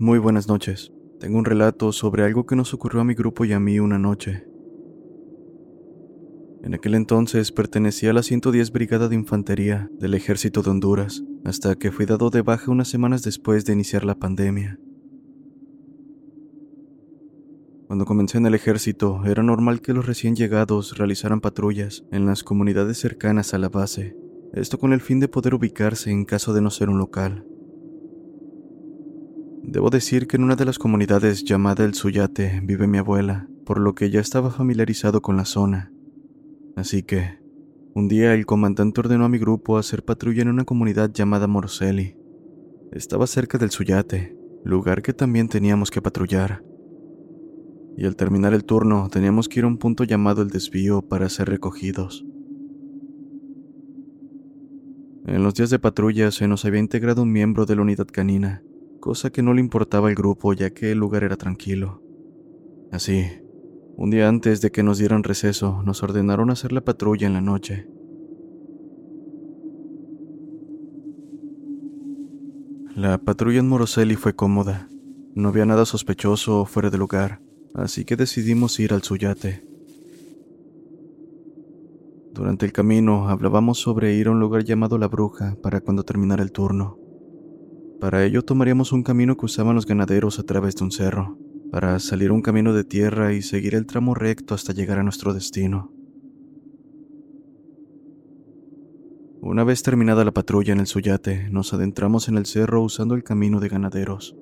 Muy buenas noches. Tengo un relato sobre algo que nos ocurrió a mi grupo y a mí una noche. En aquel entonces pertenecía a la 110 Brigada de Infantería del Ejército de Honduras, hasta que fui dado de baja unas semanas después de iniciar la pandemia. Cuando comencé en el ejército, era normal que los recién llegados realizaran patrullas en las comunidades cercanas a la base, esto con el fin de poder ubicarse en caso de no ser un local. Debo decir que en una de las comunidades llamada El Suyate vive mi abuela, por lo que ya estaba familiarizado con la zona. Así que, un día el comandante ordenó a mi grupo hacer patrulla en una comunidad llamada Moroseli. Estaba cerca del Suyate, lugar que también teníamos que patrullar. Y al terminar el turno teníamos que ir a un punto llamado El Desvío para ser recogidos. En los días de patrulla se nos había integrado un miembro de la unidad canina, cosa que no le importaba al grupo ya que el lugar era tranquilo. Así, un día antes de que nos dieran receso, nos ordenaron hacer la patrulla en la noche. La patrulla en Moroseli fue cómoda. No había nada sospechoso fuera de lugar, así que decidimos ir al Suyate. Durante el camino hablábamos sobre ir a un lugar llamado La Bruja para cuando terminara el turno. Para ello tomaríamos un camino que usaban los ganaderos a través de un cerro, para salir un camino de tierra y seguir el tramo recto hasta llegar a nuestro destino. Una vez terminada la patrulla en el Suyate, nos adentramos en el cerro usando el camino de ganaderos.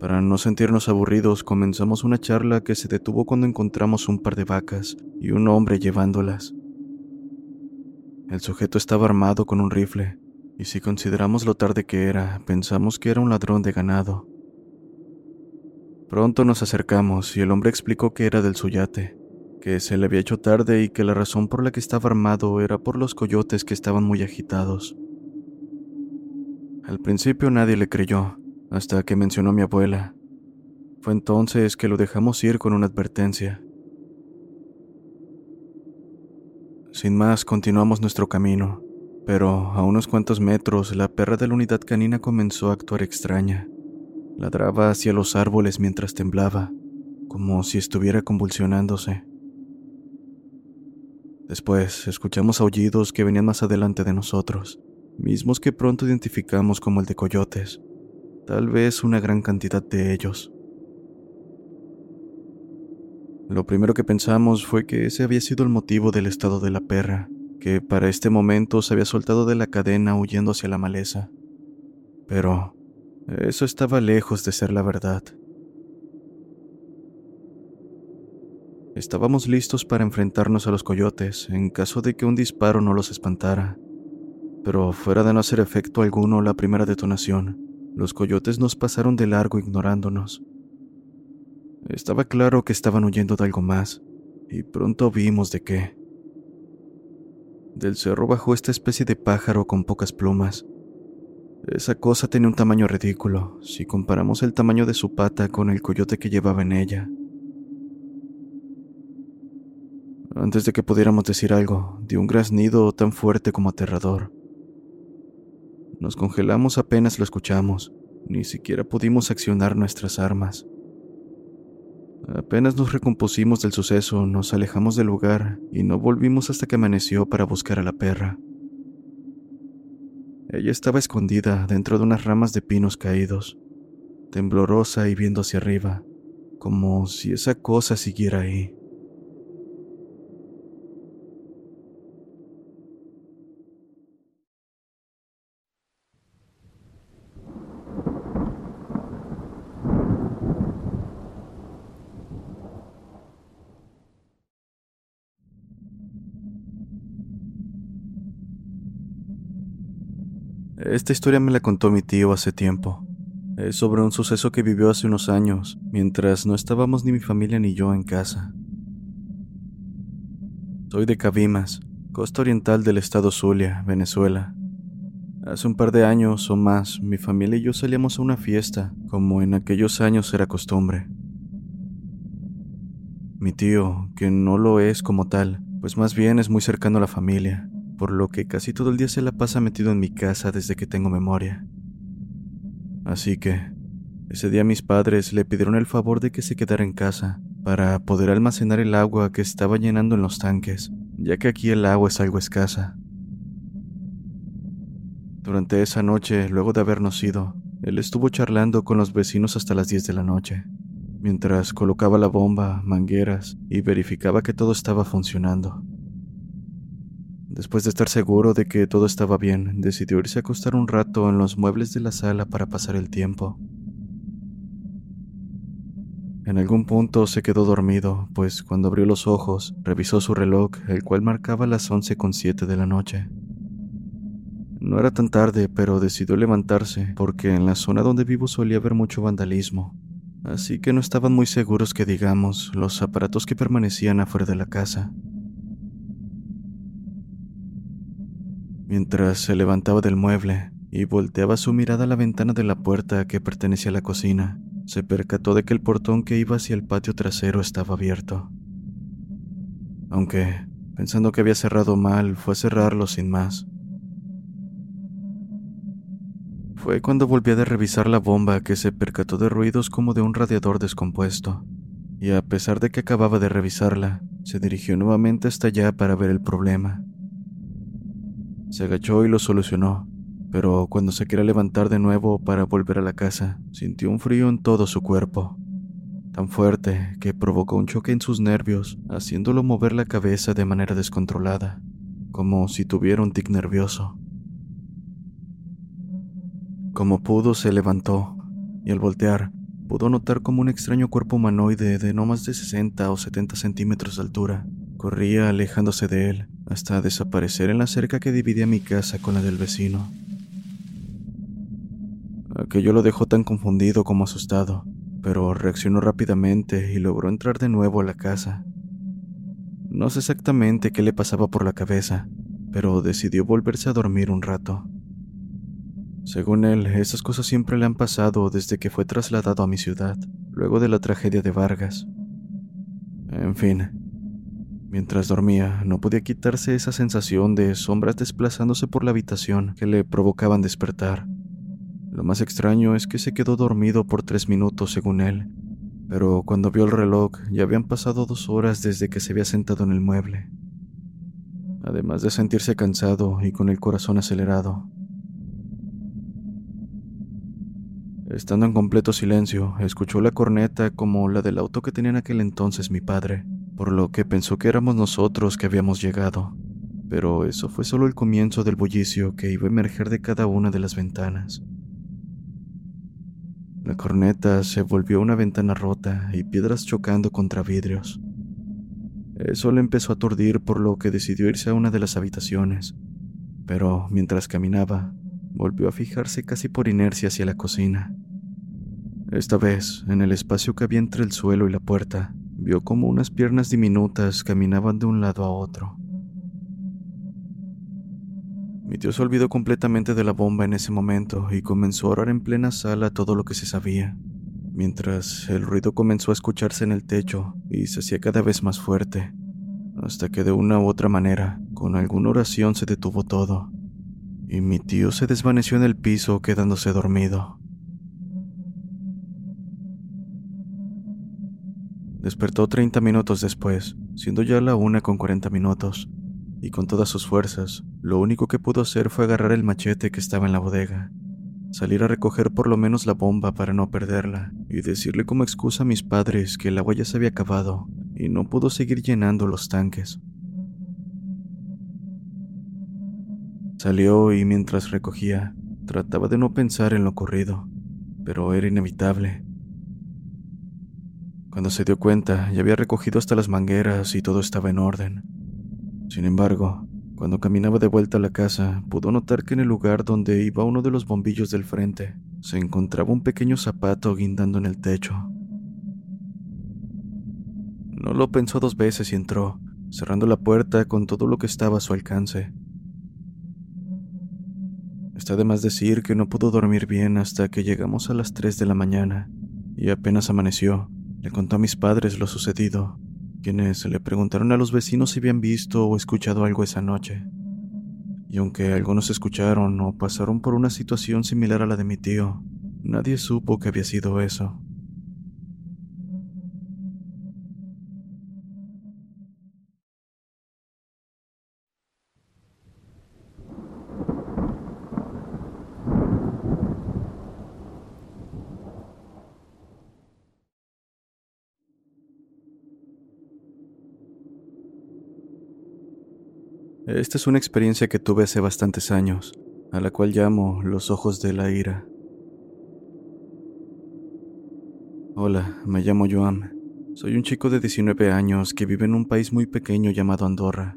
Para no sentirnos aburridos, comenzamos una charla que se detuvo cuando encontramos un par de vacas y un hombre llevándolas. El sujeto estaba armado con un rifle, y si consideramos lo tarde que era, pensamos que era un ladrón de ganado. Pronto nos acercamos y el hombre explicó que era del Suyate, que se le había hecho tarde y que la razón por la que estaba armado era por los coyotes que estaban muy agitados. Al principio nadie le creyó, hasta que mencionó a mi abuela. Fue entonces que lo dejamos ir con una advertencia. Sin más, continuamos nuestro camino pero a unos cuantos metros la perra de la unidad canina comenzó a actuar extraña. Ladraba hacia los árboles mientras temblaba, como si estuviera convulsionándose. Después escuchamos aullidos que venían más adelante de nosotros, mismos que pronto identificamos como el de coyotes, tal vez una gran cantidad de ellos. Lo primero que pensamos fue que ese había sido el motivo del estado de la perra, que para este momento se había soltado de la cadena huyendo hacia la maleza. Pero eso estaba lejos de ser la verdad. Estábamos listos para enfrentarnos a los coyotes en caso de que un disparo no los espantara. Pero fuera de no hacer efecto alguno la primera detonación, los coyotes nos pasaron de largo ignorándonos. Estaba claro que estaban huyendo de algo más, y pronto vimos de qué. Del cerro bajó esta especie de pájaro con pocas plumas. Esa cosa tenía un tamaño ridículo si comparamos el tamaño de su pata con el coyote que llevaba en ella. Antes de que pudiéramos decir algo, dio un graznido tan fuerte como aterrador. Nos congelamos apenas lo escuchamos, ni siquiera pudimos accionar nuestras armas. Apenas nos recompusimos del suceso, nos alejamos del lugar y no volvimos hasta que amaneció para buscar a la perra. Ella estaba escondida dentro de unas ramas de pinos caídos, temblorosa y viendo hacia arriba, como si esa cosa siguiera ahí. Esta historia me la contó mi tío hace tiempo. Es sobre un suceso que vivió hace unos años, mientras no estábamos ni mi familia ni yo en casa. Soy de Cabimas, costa oriental del estado Zulia, Venezuela. Hace un par de años o más, mi familia y yo salíamos a una fiesta, como en aquellos años era costumbre. Mi tío, que no lo es como tal, pues más bien es muy cercano a la familia, por lo que casi todo el día se la pasa metido en mi casa desde que tengo memoria. Así que, ese día mis padres le pidieron el favor de que se quedara en casa para poder almacenar el agua que estaba llenando en los tanques, ya que aquí el agua es algo escasa. Durante esa noche, luego de habernos ido, él estuvo charlando con los vecinos hasta las 10 de la noche, mientras colocaba la bomba, mangueras y verificaba que todo estaba funcionando. Después de estar seguro de que todo estaba bien, decidió irse a acostar un rato en los muebles de la sala para pasar el tiempo. En algún punto se quedó dormido, pues cuando abrió los ojos, revisó su reloj, el cual marcaba las once con siete de la noche. No era tan tarde, pero decidió levantarse, porque en la zona donde vivo solía haber mucho vandalismo, así que no estaban muy seguros que digamos los aparatos que permanecían afuera de la casa. Mientras se levantaba del mueble y volteaba su mirada a la ventana de la puerta que pertenecía a la cocina, se percató de que el portón que iba hacia el patio trasero estaba abierto. Aunque, pensando que había cerrado mal, fue a cerrarlo sin más. Fue cuando volvió a revisar la bomba que se percató de ruidos como de un radiador descompuesto, y a pesar de que acababa de revisarla, se dirigió nuevamente hasta allá para ver el problema. Se agachó y lo solucionó, pero cuando se quería levantar de nuevo para volver a la casa, sintió un frío en todo su cuerpo, tan fuerte que provocó un choque en sus nervios, haciéndolo mover la cabeza de manera descontrolada, como si tuviera un tic nervioso. Como pudo, se levantó, y al voltear, pudo notar como un extraño cuerpo humanoide de no más de 60 o 70 centímetros de altura corría alejándose de él, hasta desaparecer en la cerca que dividía mi casa con la del vecino. Aquello lo dejó tan confundido como asustado, pero reaccionó rápidamente y logró entrar de nuevo a la casa. No sé exactamente qué le pasaba por la cabeza, pero decidió volverse a dormir un rato. Según él, esas cosas siempre le han pasado desde que fue trasladado a mi ciudad, luego de la tragedia de Vargas. En fin, Mientras dormía, no podía quitarse esa sensación de sombras desplazándose por la habitación que le provocaban despertar. Lo más extraño es que se quedó dormido por tres minutos, según él, pero cuando vio el reloj ya habían pasado dos horas desde que se había sentado en el mueble. Además de sentirse cansado y con el corazón acelerado. Estando en completo silencio, escuchó la corneta como la del auto que tenía en aquel entonces mi padre, por lo que pensó que éramos nosotros que habíamos llegado. Pero eso fue solo el comienzo del bullicio que iba a emerger de cada una de las ventanas. La corneta se volvió una ventana rota y piedras chocando contra vidrios. Eso le empezó a aturdir por lo que decidió irse a una de las habitaciones, pero mientras caminaba, volvió a fijarse casi por inercia hacia la cocina. Esta vez, en el espacio que había entre el suelo y la puerta, vio como unas piernas diminutas caminaban de un lado a otro. Mi tío se olvidó completamente de la bomba en ese momento y comenzó a orar en plena sala todo lo que se sabía mientras el ruido comenzó a escucharse en el techo y se hacía cada vez más fuerte, hasta que de una u otra manera, con alguna oración se detuvo todo, y mi tío se desvaneció en el piso quedándose dormido. Despertó 30 minutos después, siendo ya la una con 40 minutos, y con todas sus fuerzas, lo único que pudo hacer fue agarrar el machete que estaba en la bodega salir a recoger por lo menos la bomba para no perderla y decirle como excusa a mis padres que el agua ya se había acabado y no pudo seguir llenando los tanques. Salió y mientras recogía, trataba de no pensar en lo ocurrido, pero era inevitable. Cuando se dio cuenta, ya había recogido hasta las mangueras y todo estaba en orden. Sin embargo, cuando caminaba de vuelta a la casa, pudo notar que en el lugar donde iba uno de los bombillos del frente, se encontraba un pequeño zapato guindando en el techo. No lo pensó dos veces y entró, cerrando la puerta con todo lo que estaba a su alcance. Está de más decir que no pudo dormir bien hasta que llegamos a las 3 de la mañana, y apenas amaneció, le contó a mis padres lo sucedido quienes le preguntaron a los vecinos si habían visto o escuchado algo esa noche. Y aunque algunos escucharon o pasaron por una situación similar a la de mi tío, nadie supo que había sido eso. Esta es una experiencia que tuve hace bastantes años, a la cual llamo los ojos de la ira. Hola, me llamo Joan. Soy un chico de 19 años que vive en un país muy pequeño llamado Andorra.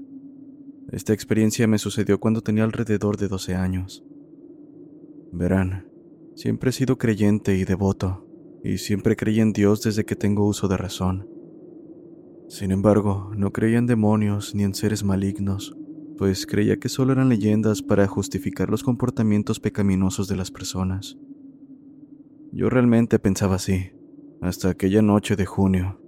Esta experiencia me sucedió cuando tenía alrededor de 12 años. Verán, siempre he sido creyente y devoto, y siempre creí en Dios desde que tengo uso de razón. Sin embargo, no creía en demonios ni en seres malignos, pues creía que solo eran leyendas para justificar los comportamientos pecaminosos de las personas. Yo realmente pensaba así, hasta aquella noche de junio.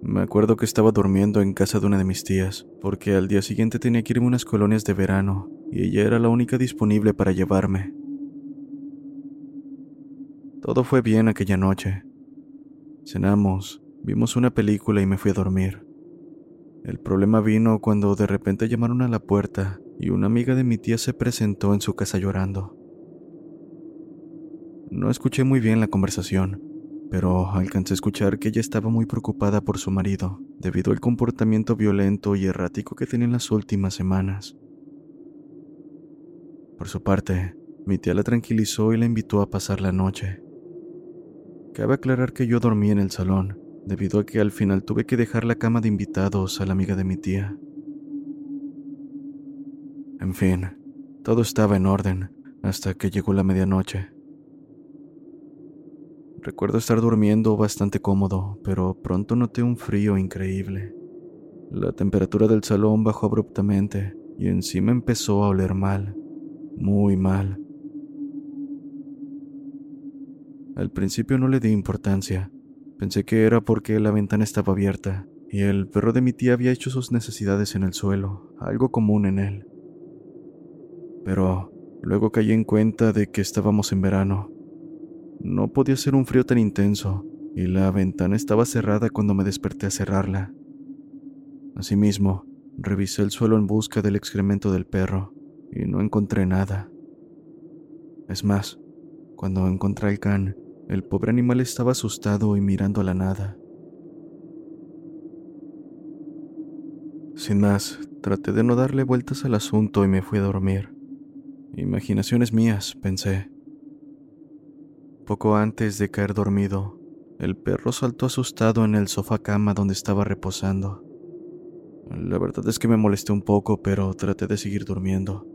Me acuerdo que estaba durmiendo en casa de una de mis tías, porque al día siguiente tenía que irme a unas colonias de verano, y ella era la única disponible para llevarme. Todo fue bien aquella noche. Cenamos, vimos una película y me fui a dormir. El problema vino cuando de repente llamaron a la puerta y una amiga de mi tía se presentó en su casa llorando. No escuché muy bien la conversación, pero alcancé a escuchar que ella estaba muy preocupada por su marido, debido al comportamiento violento y errático que tenía en las últimas semanas. Por su parte, mi tía la tranquilizó y la invitó a pasar la noche. Cabe aclarar que yo dormí en el salón, debido a que al final tuve que dejar la cama de invitados a la amiga de mi tía. En fin, todo estaba en orden hasta que llegó la medianoche. Recuerdo estar durmiendo bastante cómodo, pero pronto noté un frío increíble. La temperatura del salón bajó abruptamente y encima empezó a oler mal, muy mal. Al principio no le di importancia, Pensé que era porque la ventana estaba abierta y el perro de mi tía había hecho sus necesidades en el suelo, algo común en él. Pero luego caí en cuenta de que estábamos en verano. No podía ser un frío tan intenso y la ventana estaba cerrada cuando me desperté a cerrarla. Asimismo, revisé el suelo en busca del excremento del perro y no encontré nada. Es más, cuando encontré el can, el pobre animal estaba asustado y mirando a la nada. Sin más, traté de no darle vueltas al asunto y me fui a dormir. Imaginaciones mías, pensé. Poco antes de caer dormido, el perro saltó asustado en el sofá cama donde estaba reposando. La verdad es que me molesté un poco, pero traté de seguir durmiendo,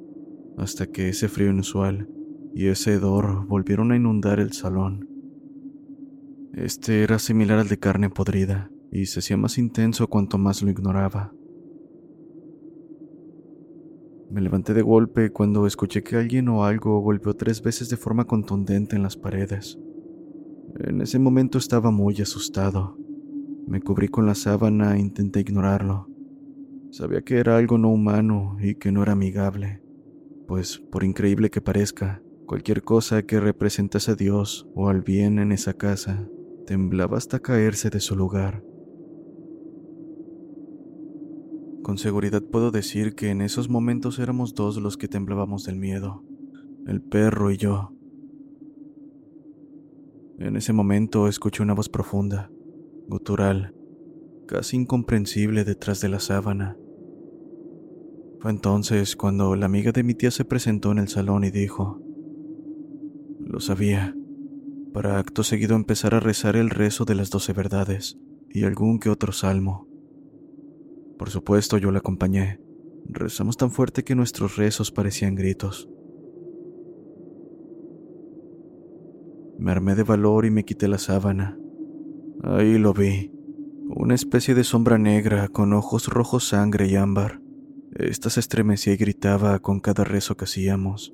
hasta que ese frío inusual y ese hedor volvieron a inundar el salón. Este era similar al de carne podrida, y se hacía más intenso cuanto más lo ignoraba. Me levanté de golpe cuando escuché que alguien o algo golpeó tres veces de forma contundente en las paredes. En ese momento estaba muy asustado. Me cubrí con la sábana e intenté ignorarlo. Sabía que era algo no humano y que no era amigable, pues por increíble que parezca, cualquier cosa que representase a Dios o al bien en esa casa temblaba hasta caerse de su lugar. Con seguridad puedo decir que en esos momentos éramos dos los que temblábamos del miedo, el perro y yo. En ese momento escuché una voz profunda, gutural, casi incomprensible detrás de la sábana. Fue entonces cuando la amiga de mi tía se presentó en el salón y dijo, lo sabía, para acto seguido empezar a rezar el rezo de las doce verdades y algún que otro salmo. Por supuesto, yo la acompañé. Rezamos tan fuerte que nuestros rezos parecían gritos. Me armé de valor y me quité la sábana. Ahí lo vi, una especie de sombra negra con ojos rojos sangre y ámbar. Esta se estremecía y gritaba con cada rezo que hacíamos.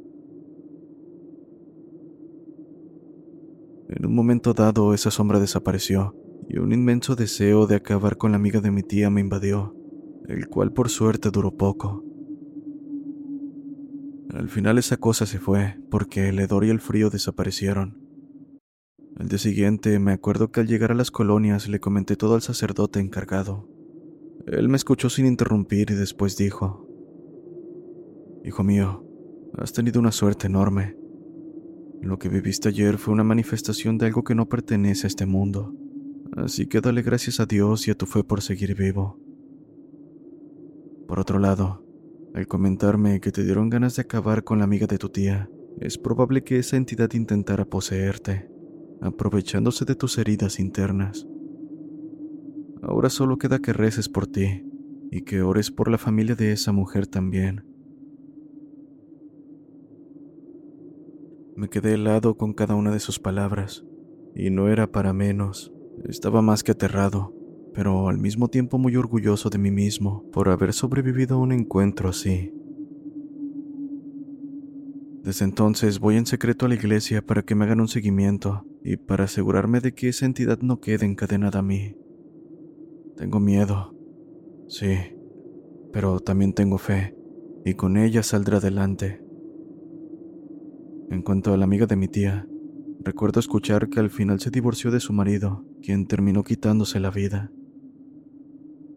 En un momento dado esa sombra desapareció y un inmenso deseo de acabar con la amiga de mi tía me invadió el cual por suerte duró poco. Al final esa cosa se fue, porque el hedor y el frío desaparecieron. Al día siguiente me acuerdo que al llegar a las colonias le comenté todo al sacerdote encargado. Él me escuchó sin interrumpir y después dijo, Hijo mío, has tenido una suerte enorme. Lo que viviste ayer fue una manifestación de algo que no pertenece a este mundo, así que dale gracias a Dios y a tu fe por seguir vivo. Por otro lado, al comentarme que te dieron ganas de acabar con la amiga de tu tía, es probable que esa entidad intentara poseerte, aprovechándose de tus heridas internas. Ahora solo queda que reces por ti y que ores por la familia de esa mujer también. Me quedé helado con cada una de sus palabras, y no era para menos, estaba más que aterrado pero al mismo tiempo muy orgulloso de mí mismo por haber sobrevivido a un encuentro así. Desde entonces voy en secreto a la iglesia para que me hagan un seguimiento y para asegurarme de que esa entidad no quede encadenada a mí. Tengo miedo, sí, pero también tengo fe, y con ella saldré adelante. En cuanto a la amiga de mi tía, recuerdo escuchar que al final se divorció de su marido, quien terminó quitándose la vida.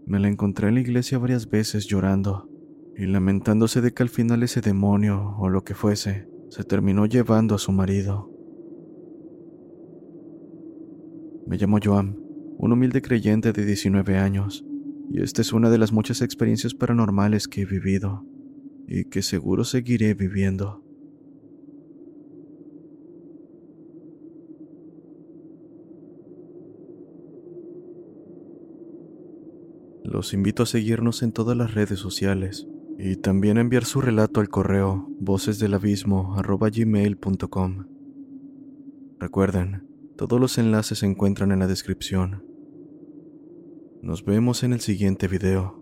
Me la encontré en la iglesia varias veces llorando y lamentándose de que al final ese demonio o lo que fuese se terminó llevando a su marido. Me llamo Joan, un humilde creyente de 19 años, y esta es una de las muchas experiencias paranormales que he vivido y que seguro seguiré viviendo. Los invito a seguirnos en todas las redes sociales y también a enviar su relato al correo vocesdelabismo.gmail.com. Recuerden, todos los enlaces se encuentran en la descripción. Nos vemos en el siguiente video.